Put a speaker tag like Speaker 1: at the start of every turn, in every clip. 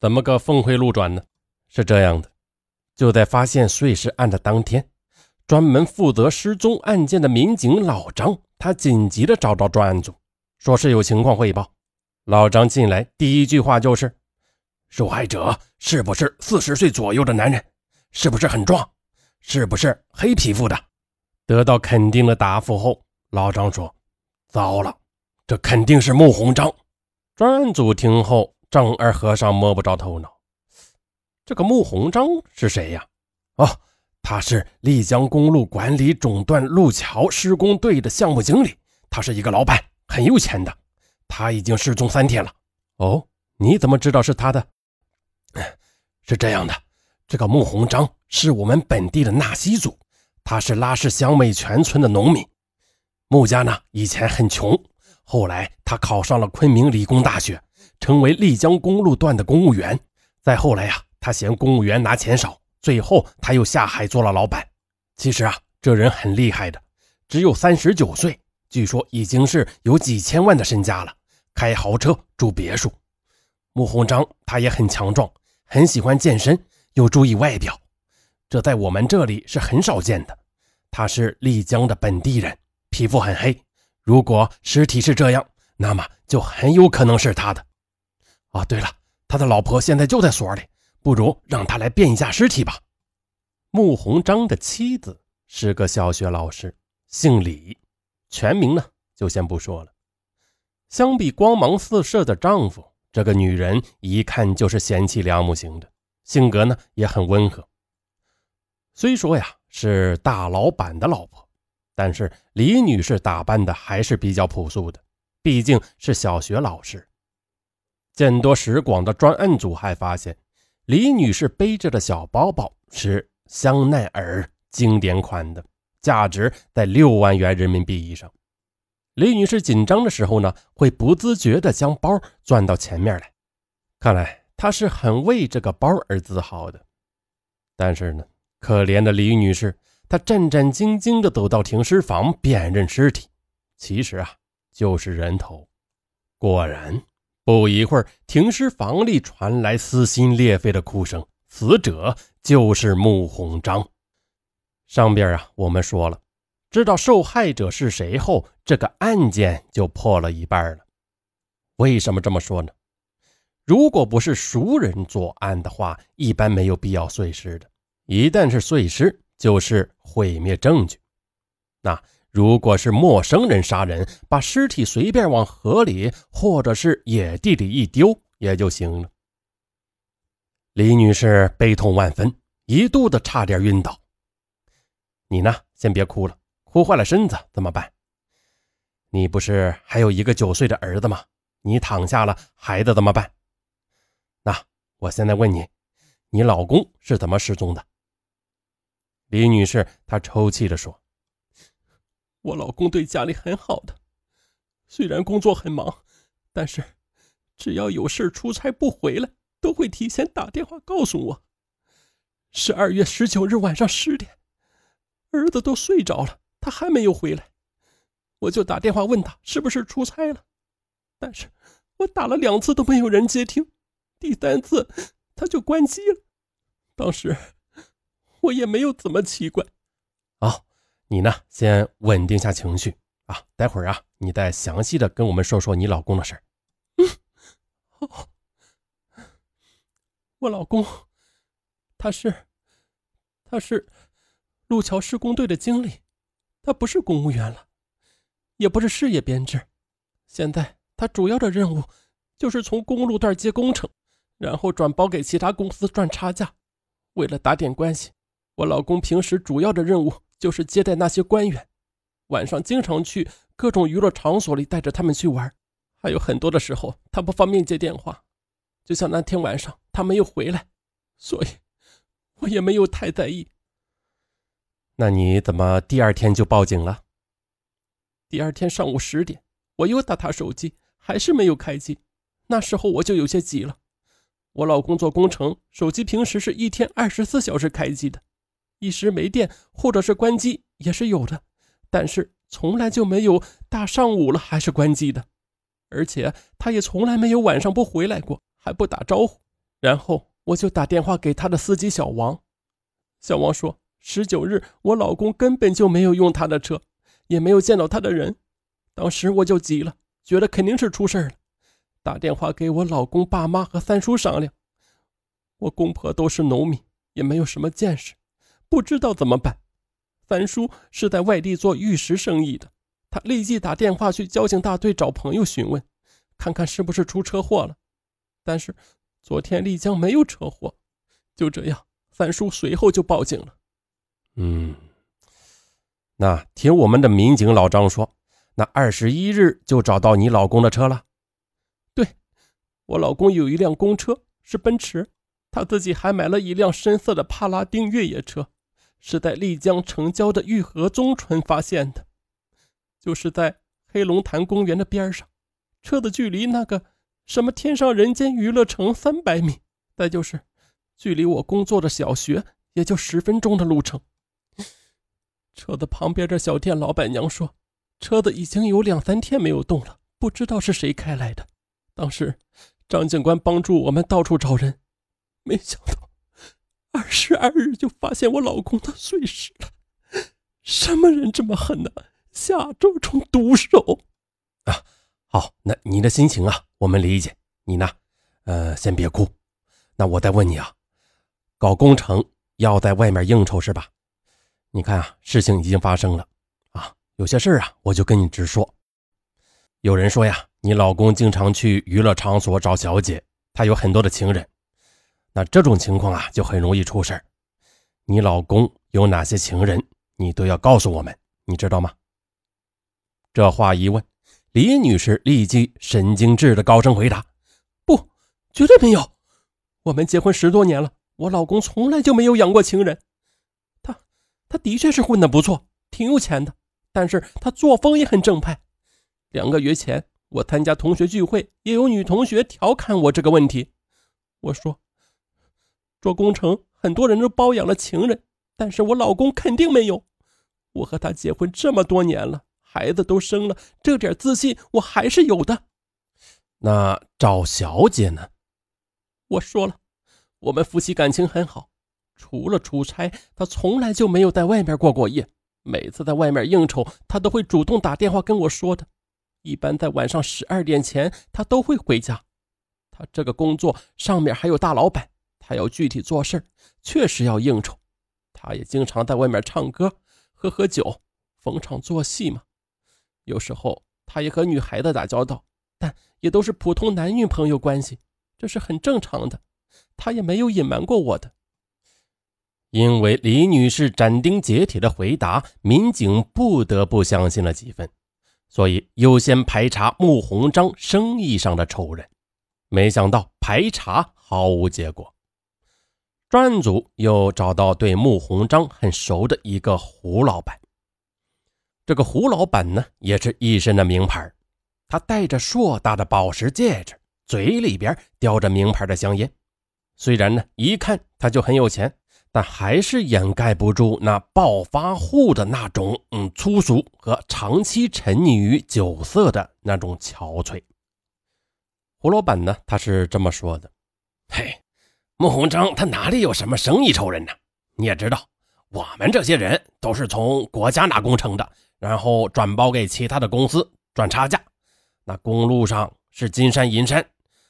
Speaker 1: 怎么个峰回路转呢？是这样的，就在发现碎尸案的当天，专门负责失踪案件的民警老张，他紧急的找到专案组，说是有情况汇报。老张进来第一句话就是：“受害者是不是四十岁左右的男人？是不是很壮？是不是黑皮肤的？”得到肯定的答复后，老张说：“糟了，这肯定是穆鸿章。”专案组听后。丈二和尚摸不着头脑，这个穆鸿章是谁呀？哦，他是丽江公路管理总段路桥施工队的项目经理，他是一个老板，很有钱的。他已经失踪三天了。哦，你怎么知道是他的？是这样的，这个穆鸿章是我们本地的纳西族，他是拉市乡美全村的农民。穆家呢以前很穷，后来他考上了昆明理工大学。成为丽江公路段的公务员，再后来呀，他嫌公务员拿钱少，最后他又下海做了老板。其实啊，这人很厉害的，只有三十九岁，据说已经是有几千万的身家了，开豪车住别墅。穆鸿章他也很强壮，很喜欢健身，又注意外表，这在我们这里是很少见的。他是丽江的本地人，皮肤很黑。如果尸体是这样，那么就很有可能是他的。哦，对了，他的老婆现在就在所里，不如让他来辨一下尸体吧。穆鸿章的妻子是个小学老师，姓李，全名呢就先不说了。相比光芒四射的丈夫，这个女人一看就是贤妻良母型的，性格呢也很温和。虽说呀是大老板的老婆，但是李女士打扮的还是比较朴素的，毕竟是小学老师。见多识广的专案组还发现，李女士背着的小包包是香奈儿经典款的，价值在六万元人民币以上。李女士紧张的时候呢，会不自觉地将包转到前面来，看来她是很为这个包而自豪的。但是呢，可怜的李女士，她战战兢兢地走到停尸房辨认尸体，其实啊，就是人头。果然。不一会儿，停尸房里传来撕心裂肺的哭声。死者就是穆鸿章。上边啊，我们说了，知道受害者是谁后，这个案件就破了一半了。为什么这么说呢？如果不是熟人作案的话，一般没有必要碎尸的。一旦是碎尸，就是毁灭证据。那。如果是陌生人杀人，把尸体随便往河里或者是野地里一丢也就行了。李女士悲痛万分，一度的差点晕倒。你呢，先别哭了，哭坏了身子怎么办？你不是还有一个九岁的儿子吗？你躺下了，孩子怎么办？那我现在问你，你老公是怎么失踪的？李女士她抽泣着说。
Speaker 2: 我老公对家里很好的，虽然工作很忙，但是只要有事出差不回来，都会提前打电话告诉我。十二月十九日晚上十点，儿子都睡着了，他还没有回来，我就打电话问他是不是出差了，但是我打了两次都没有人接听，第三次他就关机了。当时我也没有怎么奇怪。
Speaker 1: 啊。你呢？先稳定下情绪啊！待会儿啊，你再详细的跟我们说说你老公的事儿。
Speaker 2: 嗯，我老公，他是，他是路桥施工队的经理，他不是公务员了，也不是事业编制。现在他主要的任务就是从公路段接工程，然后转包给其他公司赚差价。为了打点关系，我老公平时主要的任务。就是接待那些官员，晚上经常去各种娱乐场所里带着他们去玩，还有很多的时候他不方便接电话，就像那天晚上他没有回来，所以我也没有太在意。
Speaker 1: 那你怎么第二天就报警了？
Speaker 2: 第二天上午十点，我又打他手机，还是没有开机，那时候我就有些急了。我老公做工程，手机平时是一天二十四小时开机的。一时没电或者是关机也是有的，但是从来就没有大上午了还是关机的，而且他也从来没有晚上不回来过，还不打招呼。然后我就打电话给他的司机小王，小王说十九日我老公根本就没有用他的车，也没有见到他的人。当时我就急了，觉得肯定是出事了，打电话给我老公爸妈和三叔商量。我公婆都是农民，也没有什么见识，不知道怎么办。三叔是在外地做玉石生意的，他立即打电话去交警大队找朋友询问，看看是不是出车祸了。但是昨天丽江没有车祸，就这样，三叔随后就报警了。
Speaker 1: 嗯，那听我们的民警老张说，那二十一日就找到你老公的车了。
Speaker 2: 对，我老公有一辆公车，是奔驰，他自己还买了一辆深色的帕拉丁越野车。是在丽江城郊的玉河中村发现的，就是在黑龙潭公园的边上。车子距离那个什么天上人间娱乐城三百米，再就是距离我工作的小学也就十分钟的路程。车子旁边的小店老板娘说，车子已经有两三天没有动了，不知道是谁开来的。当时张警官帮助我们到处找人，没想到。二十二日就发现我老公的碎尸了，什么人这么狠呢？下这种毒手
Speaker 1: 啊！好，那你的心情啊，我们理解。你呢？呃，先别哭。那我再问你啊，搞工程要在外面应酬是吧？你看啊，事情已经发生了啊，有些事啊，我就跟你直说。有人说呀，你老公经常去娱乐场所找小姐，他有很多的情人。那这种情况啊，就很容易出事你老公有哪些情人，你都要告诉我们，你知道吗？这话一问，李女士立即神经质的高声回答：“
Speaker 2: 不，绝对没有。我们结婚十多年了，我老公从来就没有养过情人。他，他的确是混得不错，挺有钱的，但是他作风也很正派。两个月前，我参加同学聚会，也有女同学调侃我这个问题。我说。”做工程，很多人都包养了情人，但是我老公肯定没有。我和他结婚这么多年了，孩子都生了，这点自信我还是有的。
Speaker 1: 那赵小姐呢？
Speaker 2: 我说了，我们夫妻感情很好，除了出差，他从来就没有在外面过过夜。每次在外面应酬，他都会主动打电话跟我说的。一般在晚上十二点前，他都会回家。他这个工作上面还有大老板。他要具体做事确实要应酬。他也经常在外面唱歌、喝喝酒、逢场作戏嘛。有时候他也和女孩子打交道，但也都是普通男女朋友关系，这是很正常的。他也没有隐瞒过我的。
Speaker 1: 因为李女士斩钉截铁的回答，民警不得不相信了几分，所以优先排查穆鸿章生意上的仇人。没想到排查毫无结果。专案组又找到对穆鸿章很熟的一个胡老板。这个胡老板呢，也是一身的名牌，他戴着硕大的宝石戒指，嘴里边叼着名牌的香烟。虽然呢，一看他就很有钱，但还是掩盖不住那暴发户的那种嗯粗俗和长期沉溺于酒色的那种憔悴。胡老板呢，他是这么说的：“嘿。”穆鸿章他哪里有什么生意仇人呢？你也知道，我们这些人都是从国家拿工程的，然后转包给其他的公司赚差价。那公路上是金山银山，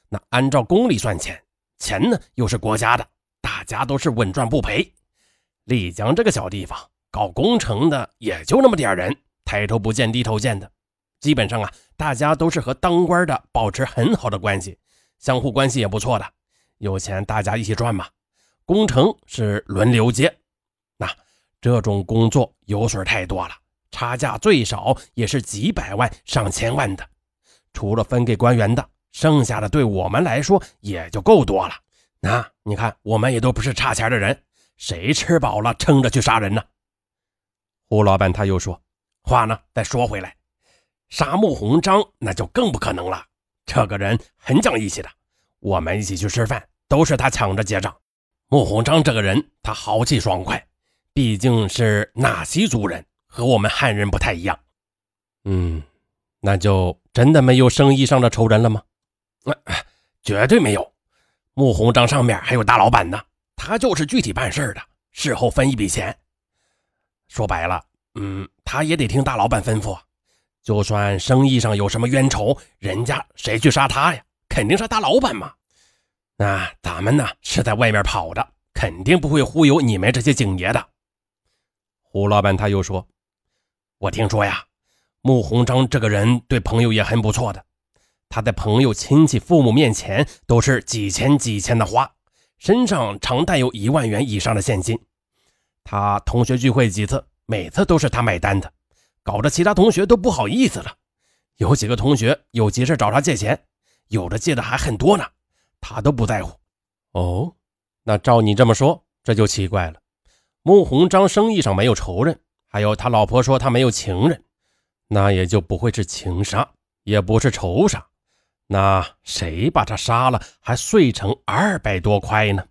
Speaker 1: 那按照公里算钱，钱呢又是国家的，大家都是稳赚不赔。丽江这个小地方搞工程的也就那么点人，抬头不见低头见的，基本上啊，大家都是和当官的保持很好的关系，相互关系也不错的。有钱大家一起赚嘛，工程是轮流接，那这种工作油水太多了，差价最少也是几百万上千万的，除了分给官员的，剩下的对我们来说也就够多了。那你看，我们也都不是差钱的人，谁吃饱了撑着去杀人呢？胡老板他又说话呢，再说回来，杀穆鸿章那就更不可能了，这个人很讲义气的。我们一起去吃饭，都是他抢着结账。穆鸿章这个人，他豪气爽快，毕竟是纳西族人，和我们汉人不太一样。嗯，那就真的没有生意上的仇人了吗？绝对没有。穆鸿章上面还有大老板呢，他就是具体办事的，事后分一笔钱。说白了，嗯，他也得听大老板吩咐。就算生意上有什么冤仇，人家谁去杀他呀？肯定是大老板嘛。那咱们呢是在外面跑的，肯定不会忽悠你们这些警爷的。
Speaker 2: 胡老板他又说：“
Speaker 1: 我听说呀，穆鸿章这个人对朋友也很不错的。他在朋友、亲戚、父母面前都是几千几千的花，身上常带有一万元以上的现金。他同学聚会几次，每次都是他买单的。”搞得其他同学都不好意思了，有几个同学有急事找他借钱，有的借的还很多呢，他都不在乎。
Speaker 2: 哦，那照你这么说，这就奇怪了。穆鸿章生意上没有仇人，还有他老婆说他没有情人，那也就不会是情杀，也不是仇杀。那谁把他杀了，还碎成二百多块呢？